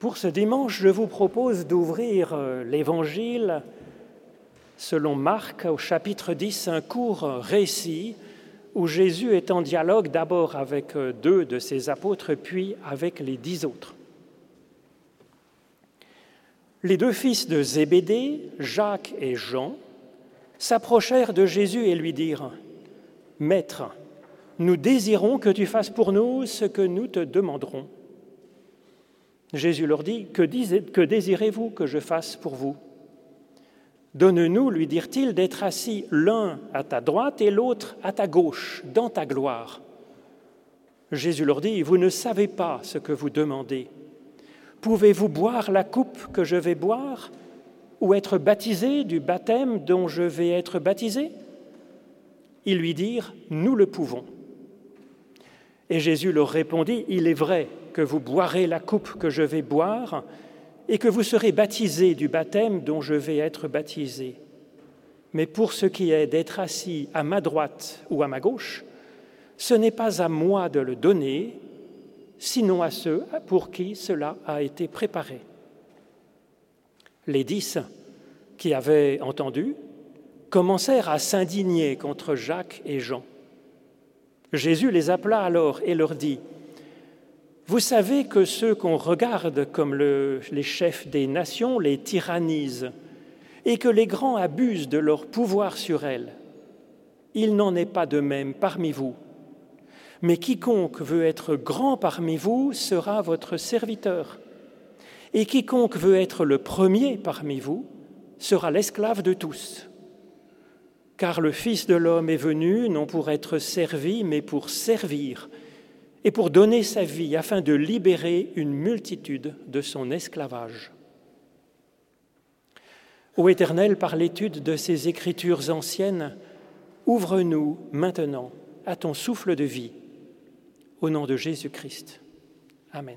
Pour ce dimanche, je vous propose d'ouvrir euh, l'Évangile selon Marc au chapitre 10, un court récit où Jésus est en dialogue d'abord avec euh, deux de ses apôtres, puis avec les dix autres. Les deux fils de Zébédée, Jacques et Jean, s'approchèrent de Jésus et lui dirent, Maître, nous désirons que tu fasses pour nous ce que nous te demanderons. Jésus leur dit, Que, désirez-vous que je fasse pour vous? Donne-nous, lui dirent-ils, d'être assis l'un à ta droite et l'autre à ta gauche, dans ta gloire. Jésus leur dit, Vous ne savez pas ce que vous demandez. Pouvez-vous boire la coupe que je vais boire ou être baptisé du baptême dont je vais être baptisé? Ils lui dirent, Nous le pouvons. Et Jésus leur répondit, Il est vrai que vous boirez la coupe que je vais boire et que vous serez baptisés du baptême dont je vais être baptisé. Mais pour ce qui est d'être assis à ma droite ou à ma gauche, ce n'est pas à moi de le donner, sinon à ceux pour qui cela a été préparé. Les dix qui avaient entendu commencèrent à s'indigner contre Jacques et Jean. Jésus les appela alors et leur dit, vous savez que ceux qu'on regarde comme les chefs des nations les tyrannisent et que les grands abusent de leur pouvoir sur elles. Il n'en est pas de même parmi vous. Mais quiconque veut être grand parmi vous sera votre serviteur. Et quiconque veut être le premier parmi vous sera l'esclave de tous. Car le Fils de l'homme est venu non pour être servi, mais pour servir et pour donner sa vie afin de libérer une multitude de son esclavage. Ô Éternel, par l'étude de ces écritures anciennes, ouvre-nous maintenant à ton souffle de vie. Au nom de Jésus-Christ. Amen.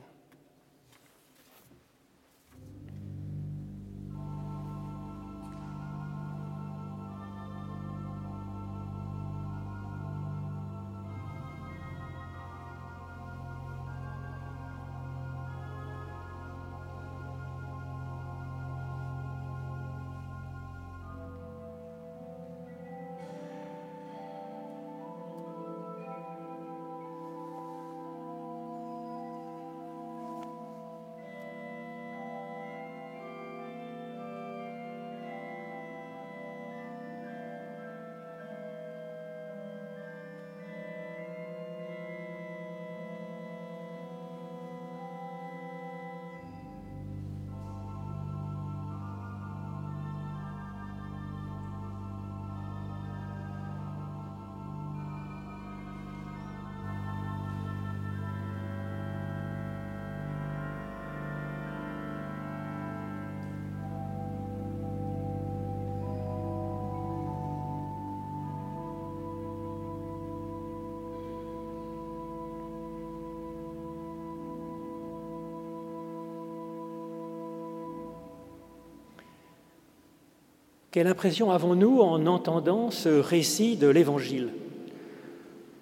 Quelle impression avons-nous en entendant ce récit de l'Évangile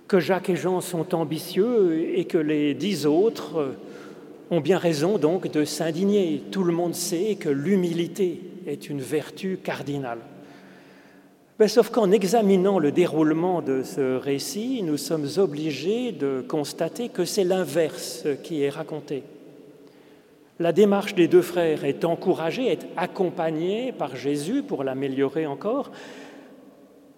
Que Jacques et Jean sont ambitieux et que les dix autres ont bien raison donc de s'indigner. Tout le monde sait que l'humilité est une vertu cardinale. Mais sauf qu'en examinant le déroulement de ce récit, nous sommes obligés de constater que c'est l'inverse qui est raconté. La démarche des deux frères est encouragée, est accompagnée par Jésus pour l'améliorer encore,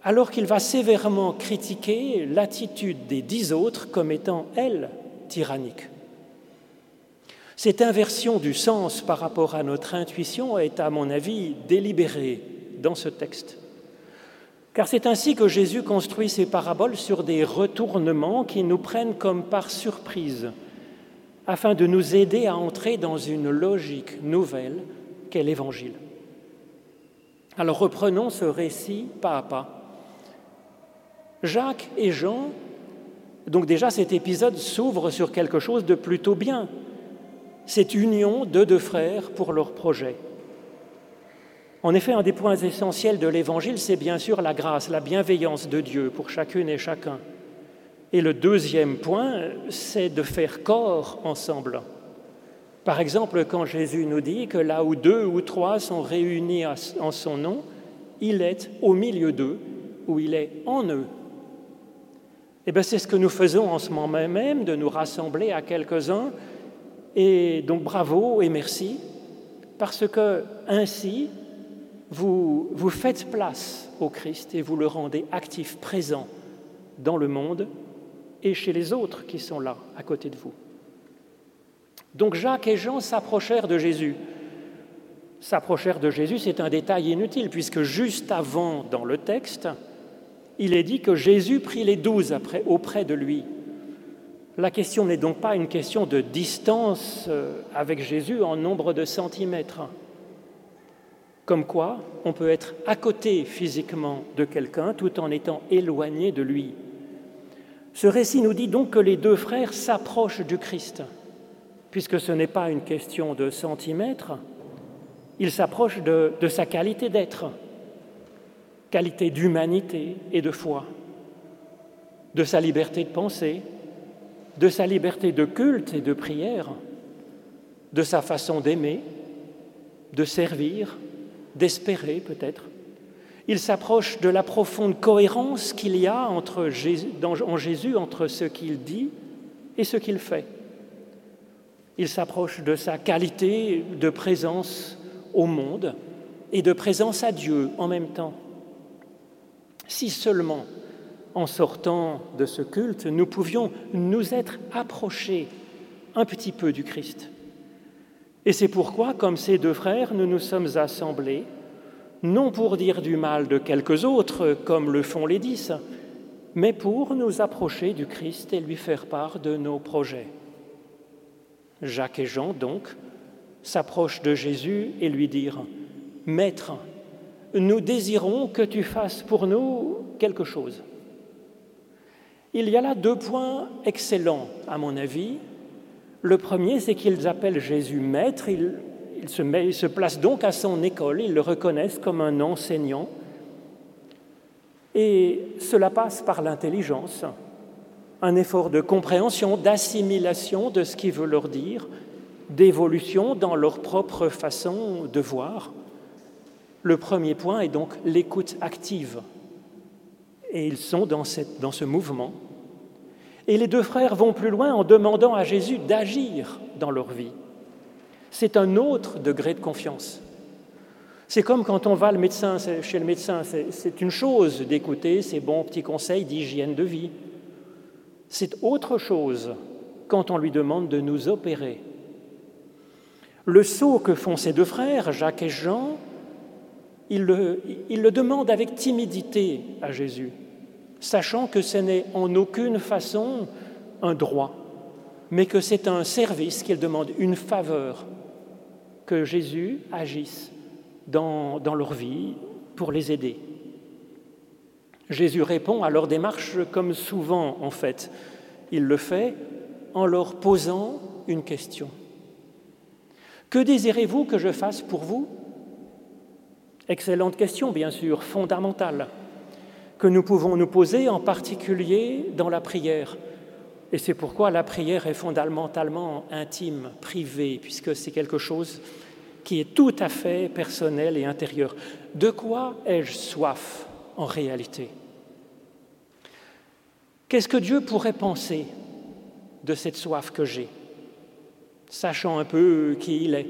alors qu'il va sévèrement critiquer l'attitude des dix autres comme étant, elle, tyrannique. Cette inversion du sens par rapport à notre intuition est, à mon avis, délibérée dans ce texte. Car c'est ainsi que Jésus construit ses paraboles sur des retournements qui nous prennent comme par surprise afin de nous aider à entrer dans une logique nouvelle qu'est l'Évangile. Alors reprenons ce récit pas à pas. Jacques et Jean, donc déjà cet épisode s'ouvre sur quelque chose de plutôt bien, cette union de deux frères pour leur projet. En effet, un des points essentiels de l'Évangile, c'est bien sûr la grâce, la bienveillance de Dieu pour chacune et chacun. Et le deuxième point, c'est de faire corps ensemble. Par exemple, quand Jésus nous dit que là où deux ou trois sont réunis en son nom, il est au milieu d'eux, ou il est en eux. Eh bien, c'est ce que nous faisons en ce moment même, de nous rassembler à quelques-uns. Et donc, bravo et merci, parce que ainsi, vous, vous faites place au Christ et vous le rendez actif, présent dans le monde et chez les autres qui sont là, à côté de vous. Donc Jacques et Jean s'approchèrent de Jésus. S'approchèrent de Jésus, c'est un détail inutile, puisque juste avant, dans le texte, il est dit que Jésus prit les douze auprès de lui. La question n'est donc pas une question de distance euh, avec Jésus en nombre de centimètres. Comme quoi, on peut être à côté physiquement de quelqu'un tout en étant éloigné de lui. Ce récit nous dit donc que les deux frères s'approchent du Christ, puisque ce n'est pas une question de centimètres, ils s'approchent de, sa qualité d'être, qualité d'humanité et de foi, de sa liberté de penser, de sa liberté de culte et de prière, de sa façon d'aimer, de servir, d'espérer peut-être. Il s'approche de la profonde cohérence qu'il y a entre en Jésus entre ce qu'il dit et ce qu'il fait. Il s'approche de sa qualité de présence au monde et de présence à Dieu en même temps. Si seulement en sortant de ce culte, nous pouvions nous être approchés un petit peu du Christ. Et c'est pourquoi, comme ces deux frères, nous nous sommes assemblés, non pour dire du mal de quelques autres, comme le font les dix, mais pour nous approcher du Christ et lui faire part de nos projets. Jacques et Jean, donc, s'approchent de Jésus et lui dirent, Maître, nous désirons que tu fasses pour nous quelque chose. Il y a là deux points excellents, à mon avis, le premier, c'est qu'ils appellent Jésus maître, se, se placent donc à son école, ils le reconnaissent comme un enseignant. Et cela passe par l'intelligence, un effort de compréhension, d'assimilation de ce qu'il veut leur dire, d'évolution dans leur propre façon de voir. Le premier point est donc l'écoute active. Et ils sont dans ce mouvement. Et les deux frères vont plus loin en demandant à Jésus d'agir dans leur vie. C'est un autre degré de confiance. C'est comme quand on va le médecin, chez le médecin, c'est une chose d'écouter ses bons petits conseils d'hygiène de vie. C'est autre chose quand on lui demande de nous opérer. Le saut que font ces deux frères, Jacques et Jean, ils le, ils le demandent avec timidité à Jésus sachant que ce n'est en aucune façon un droit, mais que c'est un service qu'il demande, une faveur, Jésus agisse dans, dans leur vie pour les aider. Jésus répond à leur démarche comme souvent en fait. Il le fait en leur posant une question. Que désirez-vous que je fasse pour vous? Excellente question, bien sûr, fondamentale que nous pouvons nous poser, en particulier dans la prière. Et c'est pourquoi la prière est fondamentalement intime, privée, puisque c'est quelque chose qui est tout à fait personnel et intérieur. De quoi ai-je soif en réalité? Qu'est-ce que Dieu pourrait penser de cette soif que j'ai, sachant un peu qui il est?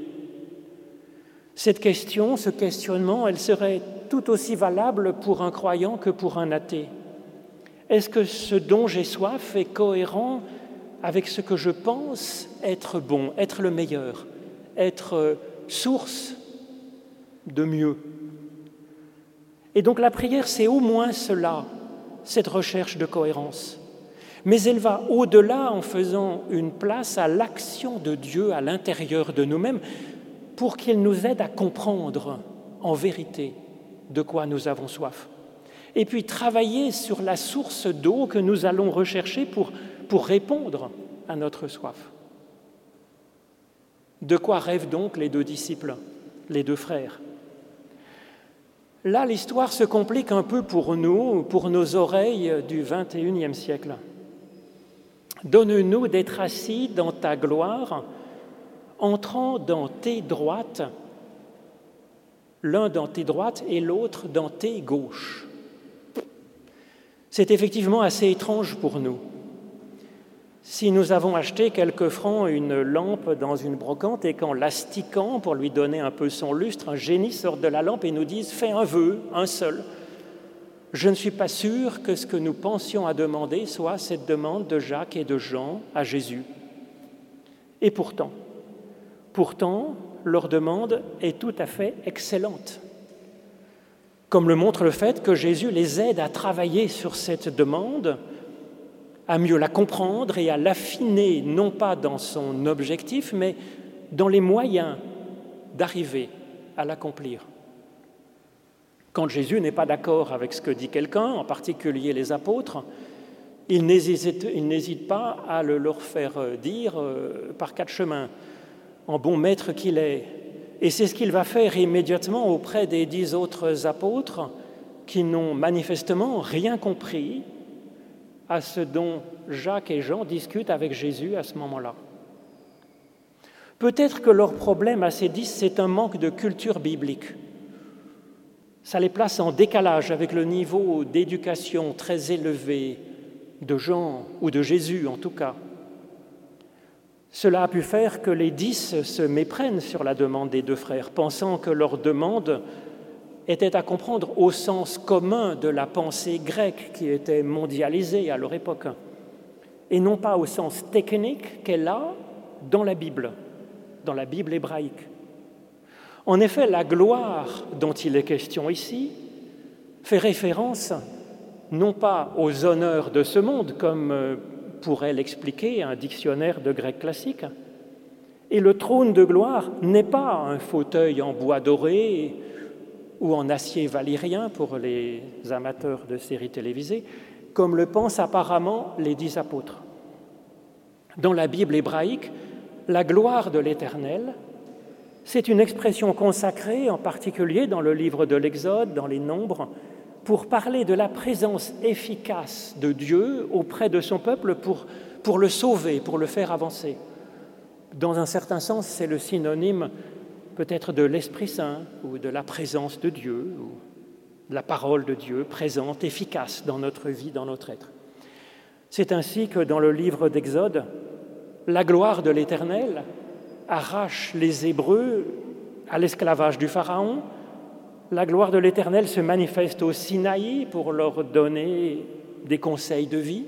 Cette question, ce questionnement, elle serait tout aussi valable pour un croyant que pour un athée. Est-ce que ce dont j'ai soif est cohérent avec ce que je pense être bon, être le meilleur, être source de mieux Et donc la prière, c'est au moins cela, cette recherche de cohérence. Mais elle va au-delà en faisant une place à l'action de Dieu à l'intérieur de nous-mêmes pour qu'il nous aide à comprendre en vérité de quoi nous avons soif. Et puis travailler sur la source d'eau que nous allons rechercher pour, pour répondre à notre soif. De quoi rêvent donc les deux disciples, les deux frères? Là, l'histoire se complique un peu pour nous, pour nos oreilles du 21e siècle. Donne-nous d'être assis dans ta gloire entrant dans tes droites, l'un dans tes droites et l'autre dans tes gauches. C'est effectivement assez étrange pour nous. Si nous avons acheté quelques francs une lampe dans une brocante et qu'en l'astiquant pour lui donner un peu son lustre, un génie sort de la lampe et nous dise Fais un vœu, un seul. Je ne suis pas sûr que ce que nous pensions à demander soit cette demande de Jacques et de Jean à Jésus. Et pourtant, pourtant, leur demande est tout à fait excellente. Comme le montre le fait que Jésus les aide à travailler sur cette demande à mieux la comprendre et à l'affiner, non pas dans son objectif, mais dans les moyens d'arriver à l'accomplir. Quand Jésus n'est pas d'accord avec ce que dit quelqu'un, en particulier les apôtres, il n'hésite pas à le leur faire dire euh, par quatre chemins, en bon maître qu'il est. Et c'est ce qu'il va faire immédiatement auprès des dix autres apôtres qui n'ont manifestement rien compris à ce dont Jacques et Jean discutent avec Jésus à ce moment-là. Peut-être que leur problème à ces dix, c'est un manque de culture biblique. Ça les place en décalage avec le niveau d'éducation très élevé de Jean ou de Jésus en tout cas. Cela a pu faire que les dix se méprennent sur la demande des deux frères, pensant que leur demande était à comprendre au sens commun de la pensée grecque qui était mondialisée à leur époque, et non pas au sens technique qu'elle a dans la Bible, dans la Bible hébraïque. En effet, la gloire dont il est question ici fait référence non pas aux honneurs de ce monde, comme euh, pourrait l'expliquer un dictionnaire de grec classique, et le trône de gloire n'est pas un fauteuil en bois doré ou en acier valyrien pour les amateurs de séries télévisées, comme le pensent apparemment les dix apôtres. Dans la Bible hébraïque, la gloire de l'Éternel, c'est une expression consacrée, en particulier dans le livre de l'Exode, dans les Nombres, pour parler de la présence efficace de Dieu auprès de son peuple pour, pour le sauver, pour le faire avancer. Dans un certain sens, c'est le synonyme peut-être de l'Esprit Saint ou de la présence de Dieu ou de la parole de Dieu présente, efficace dans notre vie, dans notre être. C'est ainsi que dans le livre d'Exode, la gloire de l'Éternel arrache les Hébreux à l'esclavage du Pharaon. La gloire de l'Éternel se manifeste au Sinaï pour leur donner des conseils de vie.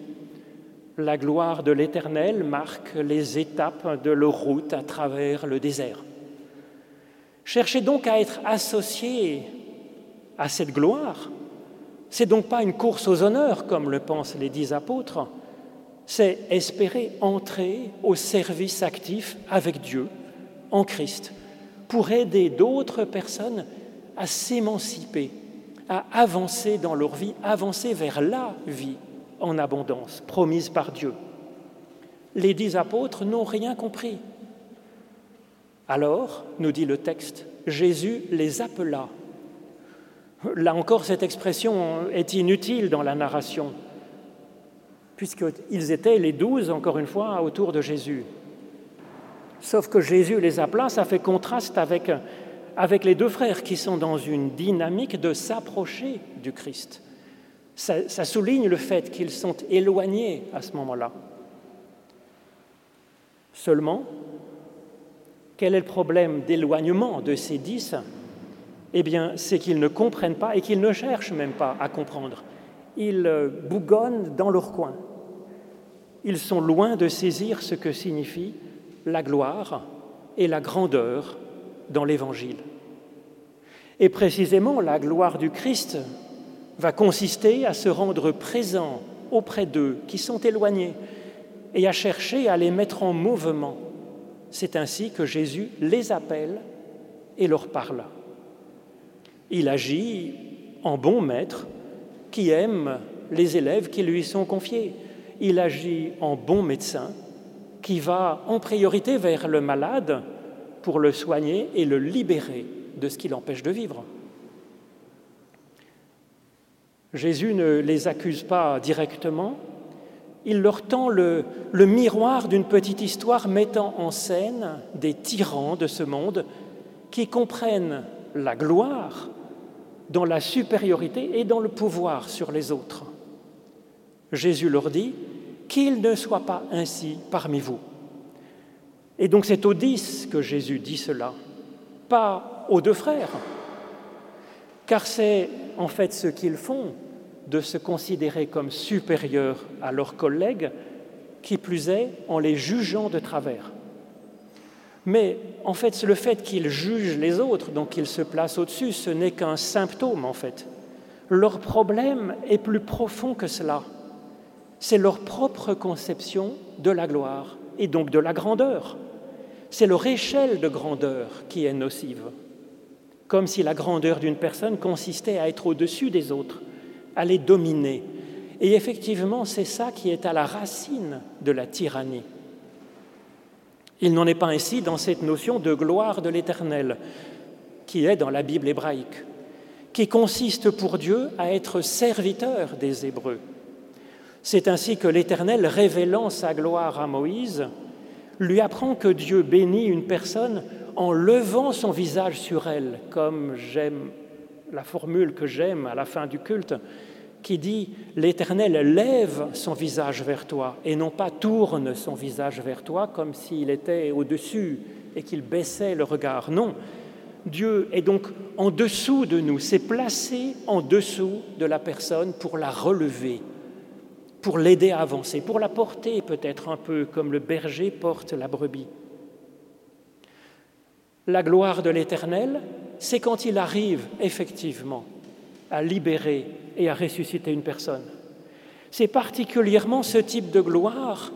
La gloire de l'Éternel marque les étapes de leur route à travers le désert. Cherchez donc à être associé à cette gloire. C'est donc pas une course aux honneurs, comme le pensent les dix apôtres, c'est espérer entrer au service actif avec Dieu, en Christ, pour aider d'autres personnes à s'émanciper, à avancer dans leur vie, avancer vers la vie en abondance, promise par Dieu. Les dix apôtres n'ont rien compris. Alors, nous dit le texte, Jésus les appela. Là encore, cette expression est inutile dans la narration, puisqu'ils étaient les douze, encore une fois, autour de Jésus. Sauf que Jésus les appela, ça fait contraste avec, les deux frères qui sont dans une dynamique de s'approcher du Christ. Ça, ça souligne le fait qu'ils sont éloignés à ce moment-là. Seulement, quel est le problème d'éloignement de ces dix? Eh bien, c'est qu'ils ne comprennent pas et qu'ils ne cherchent même pas à comprendre. Ils euh, bougonnent dans leur coin. Ils sont loin de saisir ce que signifie la gloire et la grandeur dans l'Évangile. Et précisément, la gloire du Christ va consister à se rendre présent auprès d'eux qui sont éloignés et à chercher à les mettre en mouvement c'est ainsi que Jésus les appelle et leur parle. Il agit en bon maître qui aime les élèves qui lui sont confiés. Il agit en bon médecin qui va en priorité vers le malade pour le soigner et le libérer de ce qui l'empêche de vivre. Jésus ne les accuse pas directement, il leur tend le, miroir d'une petite histoire mettant en scène des tyrans de ce monde qui comprennent la gloire dans la supériorité et dans le pouvoir sur les autres. Jésus leur dit qu'il ne soit pas ainsi parmi vous. Et donc c'est aux dix que Jésus dit cela, pas aux deux frères, car c'est en fait ce qu'ils font de se considérer comme supérieurs à leurs collègues, qui plus est en les jugeant de travers. Mais en fait, le fait qu'ils jugent les autres, donc qu'ils se placent au-dessus, ce n'est qu'un symptôme en fait. Leur problème est plus profond que cela. C'est leur propre conception de la gloire et donc de la grandeur. C'est leur échelle de grandeur qui est nocive. Comme si la grandeur d'une personne consistait à être au-dessus des autres, à les dominer. Et effectivement, c'est ça qui est à la racine de la tyrannie. Il n'en est pas ainsi dans cette notion de gloire de l'Éternel qui est dans la Bible hébraïque, qui consiste pour Dieu à être serviteur des Hébreux. C'est ainsi que l'Éternel, révélant sa gloire à Moïse, lui apprend que Dieu bénit une personne en levant son visage sur elle, comme j'aime la formule que j'aime à la fin du culte, qui dit L'Éternel lève son visage vers toi et non pas tourne son visage vers toi comme s'il était au-dessus et qu'il baissait le regard. Non, Dieu est donc en dessous de nous, s'est placé en dessous de la personne pour la relever, pour l'aider à avancer, pour la porter peut-être un peu comme le berger porte la brebis. La gloire de l'Éternel, c'est quand il arrive effectivement à libérer et à ressusciter une personne. C'est particulièrement ce type de gloire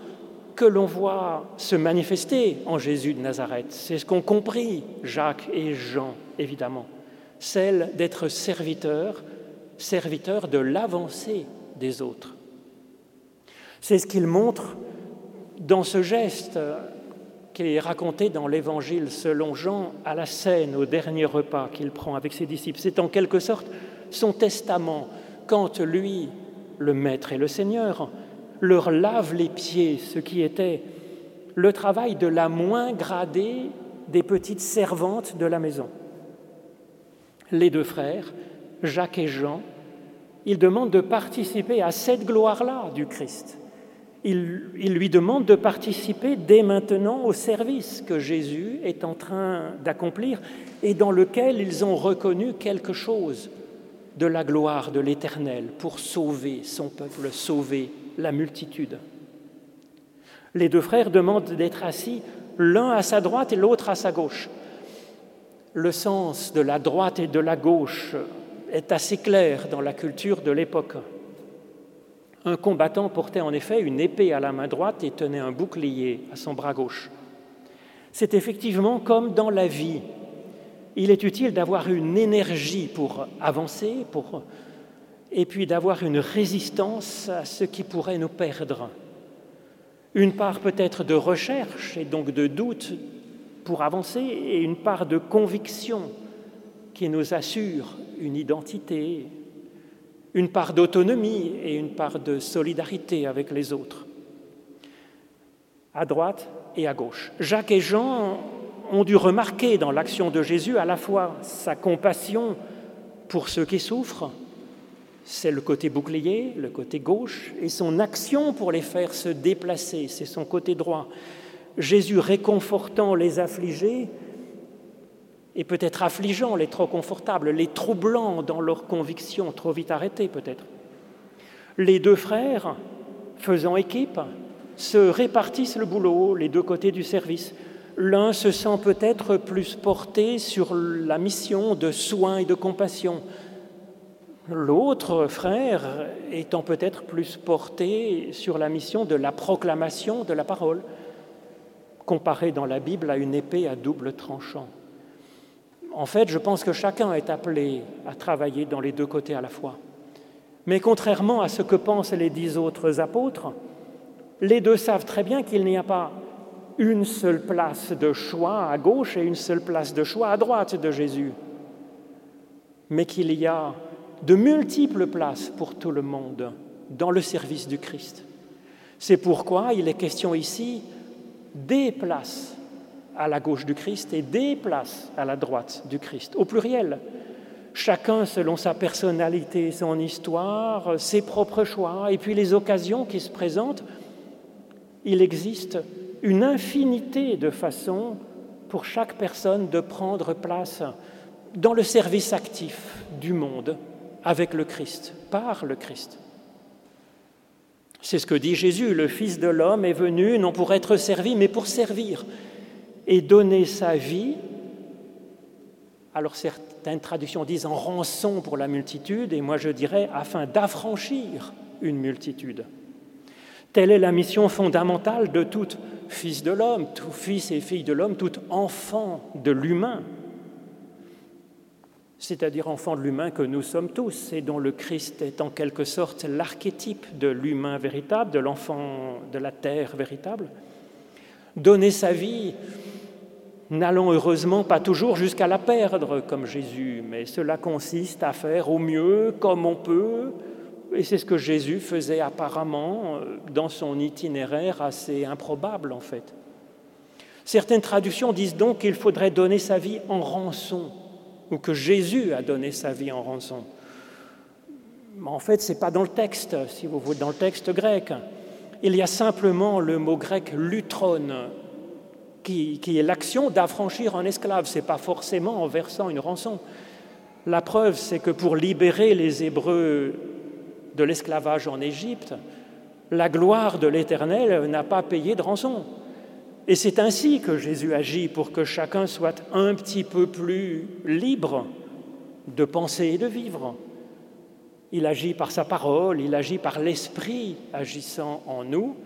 que l'on voit se manifester en Jésus de Nazareth. C'est ce qu'ont compris Jacques et Jean, évidemment. Celle d'être serviteur, serviteur de l'avancée des autres. C'est ce qu'il montre dans ce geste qui est raconté dans l'Évangile selon Jean à la scène, au dernier repas qu'il prend avec ses disciples. C'est en quelque sorte son testament, quand lui, le Maître et le Seigneur, leur lave les pieds, ce qui était le travail de la moins gradée des petites servantes de la maison. Les deux frères, Jacques et Jean, ils demandent de participer à cette gloire-là du Christ. Ils, lui demandent de participer dès maintenant au service que Jésus est en train d'accomplir et dans lequel ils ont reconnu quelque chose de la gloire de l'Éternel pour sauver son peuple, sauver la multitude. Les deux frères demandent d'être assis l'un à sa droite et l'autre à sa gauche. Le sens de la droite et de la gauche est assez clair dans la culture de l'époque. Un combattant portait en effet une épée à la main droite et tenait un bouclier à son bras gauche. C'est effectivement comme dans la vie il est utile d'avoir une énergie pour avancer, pour, et puis d'avoir une résistance à ce qui pourrait nous perdre. Une part peut-être de recherche et donc de doute pour avancer et une part de conviction qui nous assure une identité, une part d'autonomie et une part de solidarité avec les autres, à droite et à gauche. Jacques et Jean ont dû remarquer dans l'action de Jésus à la fois sa compassion pour ceux qui souffrent, c'est le côté bouclier, le côté gauche, et son action pour les faire se déplacer, c'est son côté droit. Jésus réconfortant les affligés et peut-être affligeant les trop confortables, les troublant dans leurs convictions, trop vite arrêtées peut-être. Les deux frères, faisant équipe, se répartissent le boulot, les deux côtés du service. L'un se sent peut-être plus porté sur la mission de soins et de compassion. L'autre frère étant peut-être plus porté sur la mission de la proclamation de la parole, comparée dans la Bible à une épée à double tranchant. En fait, je pense que chacun est appelé à travailler dans les deux côtés à la fois. Mais contrairement à ce que pensent les dix autres apôtres, les deux savent très bien qu'il n'y a pas une seule place de choix à gauche et une seule place de choix à droite de Jésus, mais qu'il y a de multiples places pour tout le monde dans le service du Christ. C'est pourquoi il est question ici des places à la gauche du Christ et des places à la droite du Christ, au pluriel. Chacun selon sa personnalité, son histoire, ses propres choix, et puis les occasions qui se présentent, il existe une infinité de façons pour chaque personne de prendre place dans le service actif du monde avec le Christ, par le Christ. C'est ce que dit Jésus, le Fils de l'homme est venu non pour être servi, mais pour servir et donner sa vie. Alors certaines traductions disent en rançon pour la multitude, et moi je dirais afin d'affranchir une multitude. Telle est la mission fondamentale de tout fils de l'homme, tout fils et fille de l'homme, tout enfant de l'humain, c'est-à-dire enfant de l'humain que nous sommes tous et dont le Christ est en quelque sorte l'archétype de l'humain véritable, de l'enfant de la terre véritable. Donner sa vie, n'allant heureusement pas toujours jusqu'à la perdre comme Jésus, mais cela consiste à faire au mieux comme on peut, et c'est ce que Jésus faisait apparemment euh, dans son itinéraire assez improbable en fait. Certaines traductions disent donc qu'il faudrait donner sa vie en rançon, ou que Jésus a donné sa vie en rançon. Mais en fait, ce n'est pas dans le texte, si vous voulez, dans le texte grec. Il y a simplement le mot grec lutron, qui, est l'action d'affranchir un esclave. Ce n'est pas forcément en versant une rançon. La preuve, c'est que pour libérer les Hébreux de l'esclavage en Égypte, la gloire de l'Éternel n'a pas payé de rançon. Et c'est ainsi que Jésus agit pour que chacun soit un petit peu plus libre de penser et de vivre. Il agit par sa parole, il agit par l'Esprit agissant en nous.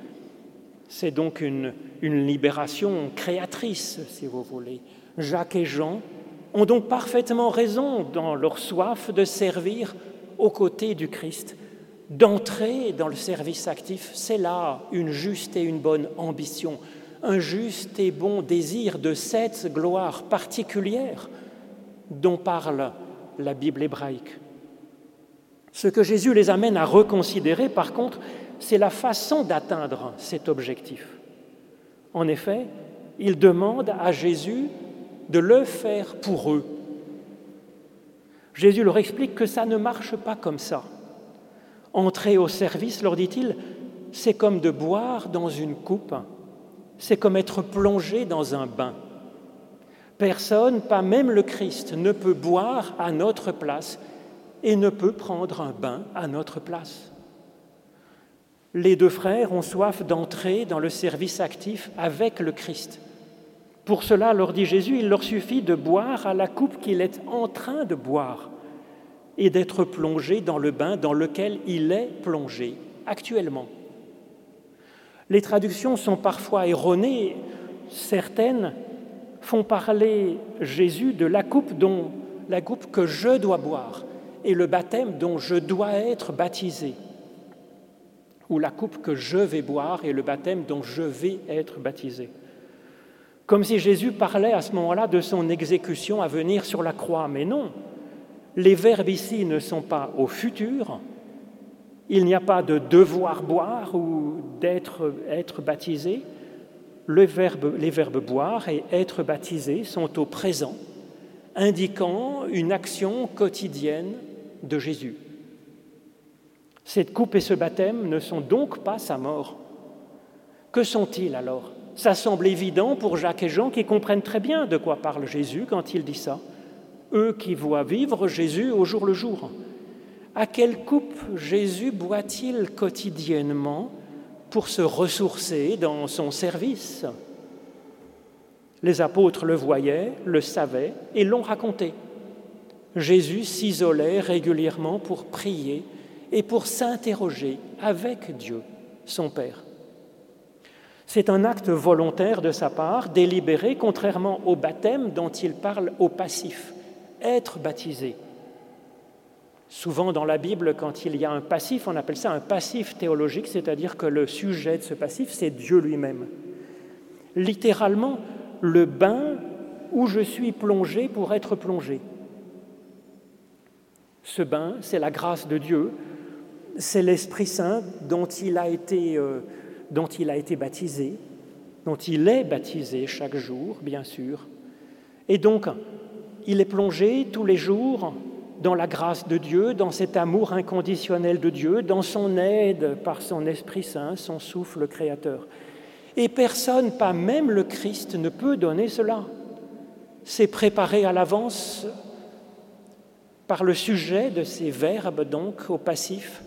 C'est donc une, libération créatrice, si vous voulez. Jacques et Jean ont donc parfaitement raison dans leur soif de servir aux côtés du Christ d'entrer dans le service actif, c'est là une juste et une bonne ambition, un juste et bon désir de cette gloire particulière dont parle la Bible hébraïque. Ce que Jésus les amène à reconsidérer, par contre, c'est la façon d'atteindre cet objectif. En effet, il demande à Jésus de le faire pour eux. Jésus leur explique que ça ne marche pas comme ça. Entrer au service, leur dit-il, c'est comme de boire dans une coupe, c'est comme être plongé dans un bain. Personne, pas même le Christ, ne peut boire à notre place et ne peut prendre un bain à notre place. Les deux frères ont soif d'entrer dans le service actif avec le Christ. Pour cela, leur dit Jésus, il leur suffit de boire à la coupe qu'il est en train de boire et d'être plongé dans le bain dans lequel il est plongé actuellement. Les traductions sont parfois erronées, certaines font parler Jésus de la coupe dont la coupe que je dois boire et le baptême dont je dois être baptisé ou la coupe que je vais boire et le baptême dont je vais être baptisé. Comme si Jésus parlait à ce moment-là de son exécution à venir sur la croix, mais non, les verbes ici ne sont pas au futur. Il n'y a pas de devoir boire ou d'être être baptisé. les verbes boire et être baptisé sont au présent, indiquant une action quotidienne de Jésus. Cette coupe et ce baptême ne sont donc pas sa mort. Que sont-ils alors? Ça semble évident pour Jacques et Jean qui comprennent très bien de quoi parle Jésus quand il dit ça eux qui voient vivre Jésus au jour le jour. À quelle coupe Jésus boit-il quotidiennement pour se ressourcer dans son service? Les apôtres le voyaient, le savaient et l'ont raconté. Jésus s'isolait régulièrement pour prier et pour s'interroger avec Dieu, son Père. C'est un acte volontaire de sa part, délibéré, contrairement au baptême dont il parle au passif être baptisé. Souvent dans la Bible, quand il y a un passif, on appelle ça un passif théologique, c'est-à-dire que le sujet de ce passif, c'est Dieu lui-même. Littéralement, le bain où je suis plongé pour être plongé. Ce bain, c'est la grâce de Dieu, c'est l'Esprit Saint dont il a été euh, dont il a été baptisé, dont il est baptisé chaque jour, bien sûr. Et donc, il est plongé tous les jours dans la grâce de Dieu, dans cet amour inconditionnel de Dieu, dans son aide par son Esprit Saint, son souffle créateur. Et personne, pas même le Christ, ne peut donner cela. C'est préparé à l'avance par le sujet de ces verbes, donc au passif.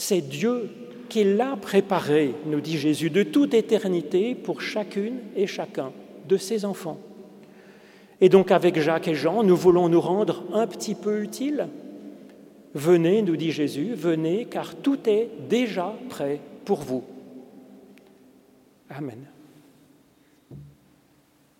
C'est Dieu qui l'a préparé, nous dit Jésus, de toute éternité pour chacune et chacun de ses enfants. Et donc avec Jacques et Jean, nous voulons nous rendre un petit peu utiles. Venez, nous dit Jésus, venez, car tout est déjà prêt pour vous. Amen.